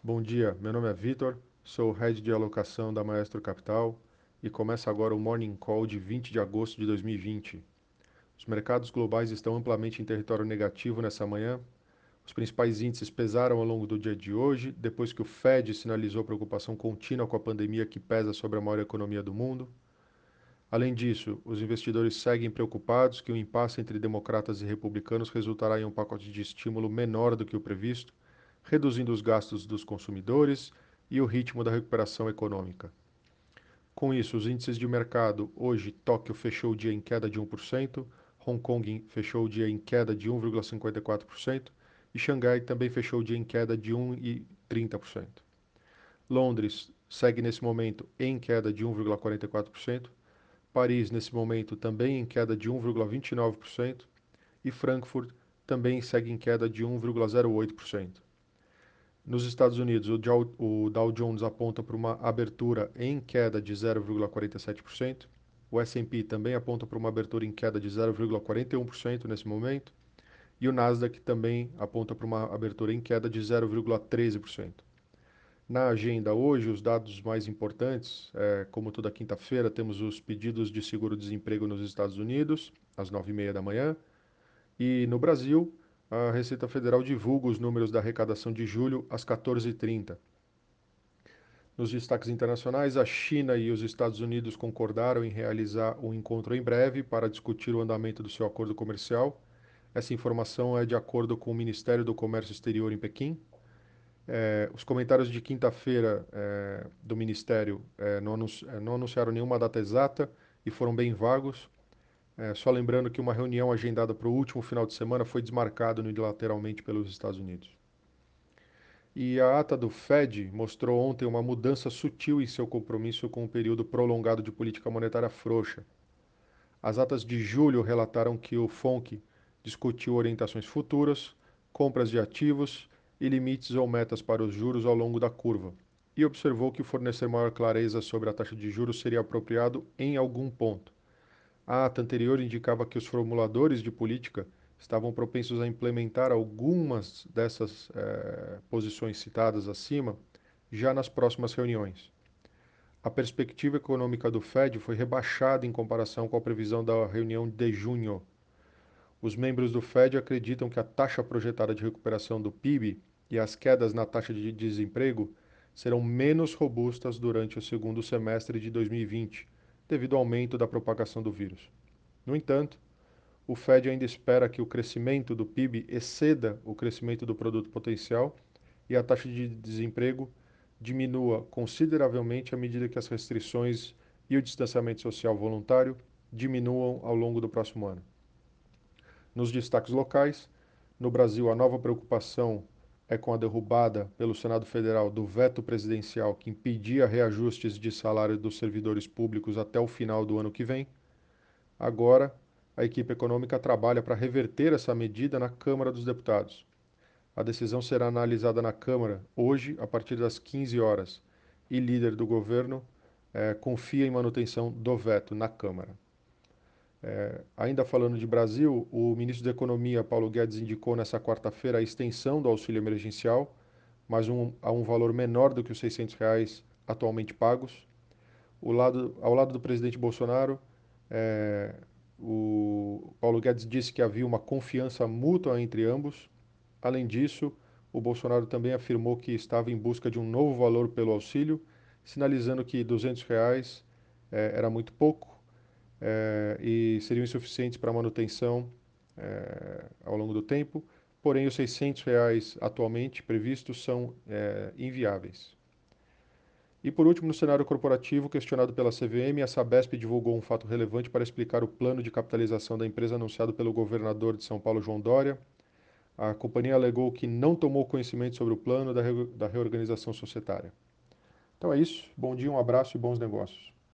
Bom dia, meu nome é Vitor, sou Head de Alocação da Maestro Capital e começa agora o Morning Call de 20 de agosto de 2020. Os mercados globais estão amplamente em território negativo nessa manhã. Os principais índices pesaram ao longo do dia de hoje, depois que o Fed sinalizou preocupação contínua com a pandemia que pesa sobre a maior economia do mundo. Além disso, os investidores seguem preocupados que o impasse entre democratas e republicanos resultará em um pacote de estímulo menor do que o previsto, reduzindo os gastos dos consumidores e o ritmo da recuperação econômica. Com isso, os índices de mercado, hoje Tóquio fechou o dia em queda de 1%, Hong Kong fechou o dia em queda de 1,54% e Xangai também fechou o dia em queda de 1,30%. Londres segue nesse momento em queda de 1,44%, Paris, nesse momento, também em queda de 1,29%, e Frankfurt também segue em queda de 1,08%. Nos Estados Unidos, o Dow, Jones aponta para uma abertura em queda de 0,47%, o S&P também aponta para uma abertura em queda de 0,41% nesse momento, e o Nasdaq também aponta para uma abertura em queda de 0,13%. Na agenda hoje, os dados mais importantes, é, como toda quinta-feira, temos os pedidos de seguro-desemprego nos Estados Unidos, às 9h30 da manhã. E no Brasil, a Receita Federal divulga os números da arrecadação de julho às 14h30. Nos destaques internacionais, a China e os Estados Unidos concordaram em realizar um encontro em breve para discutir o andamento do seu acordo comercial. Essa informação é de acordo com o Ministério do Comércio Exterior em Pequim. É, os comentários de quinta-feira é, do Ministério é, não, anunci não, anunciaram nenhuma data exata e foram bem vagos. Só lembrando que uma reunião agendada para o último final de semana foi desmarcada unilateralmente pelos Estados Unidos. E a ata do Fed mostrou ontem uma mudança sutil em seu compromisso com um período prolongado de política monetária frouxa. As atas de julho relataram que o FONC discutiu orientações futuras, compras de ativos e limites ou metas para os juros ao longo da curva, e observou que fornecer maior clareza sobre a taxa de juros seria apropriado em algum ponto. A ata anterior indicava que os formuladores de política estavam propensos a implementar algumas dessas eh, posições citadas acima já nas próximas reuniões. A perspectiva econômica do Fed foi rebaixada em comparação com a previsão da reunião de junho. Os membros do Fed acreditam que a taxa projetada de recuperação do PIB e as quedas na taxa de desemprego serão menos robustas durante o segundo semestre de 2020, devido ao aumento da propagação do vírus. No entanto, o Fed ainda espera que o crescimento do PIB exceda o crescimento do produto potencial e a taxa de desemprego diminua consideravelmente à medida que as restrições e o distanciamento social voluntário diminuam ao longo do próximo ano. Nos destaques locais, no Brasil, a nova preocupação é com a derrubada pelo Senado Federal do veto presidencial que impedia reajustes de salário dos servidores públicos até o final do ano que vem. Agora, a equipe econômica trabalha para reverter essa medida na Câmara dos Deputados. A decisão será analisada na Câmara hoje, a partir das 15 horas, e líder do governo é, confia em manutenção do veto na Câmara. É, ainda falando de Brasil, o ministro da Economia, Paulo Guedes, indicou nessa quarta-feira a extensão do auxílio emergencial, mas um, a um valor menor do que os 600 reais atualmente pagos. Lado, ao lado do presidente Bolsonaro, é, o Paulo Guedes disse que havia uma confiança mútua entre ambos. Além disso, o Bolsonaro também afirmou que estava em busca de um novo valor pelo auxílio, sinalizando que 200 reais é, era muito pouco é, e seriam insuficientes para manutenção é, ao longo do tempo, porém os 600 reais atualmente previstos são é, inviáveis. E por último, no cenário corporativo, questionado pela CVM, a Sabesp divulgou um fato relevante para explicar o plano de capitalização da empresa anunciado pelo governador de São Paulo, João Dória. A companhia alegou que não tomou conhecimento sobre o plano da, re da reorganização societária. Então é isso. Bom dia, um abraço e bons negócios.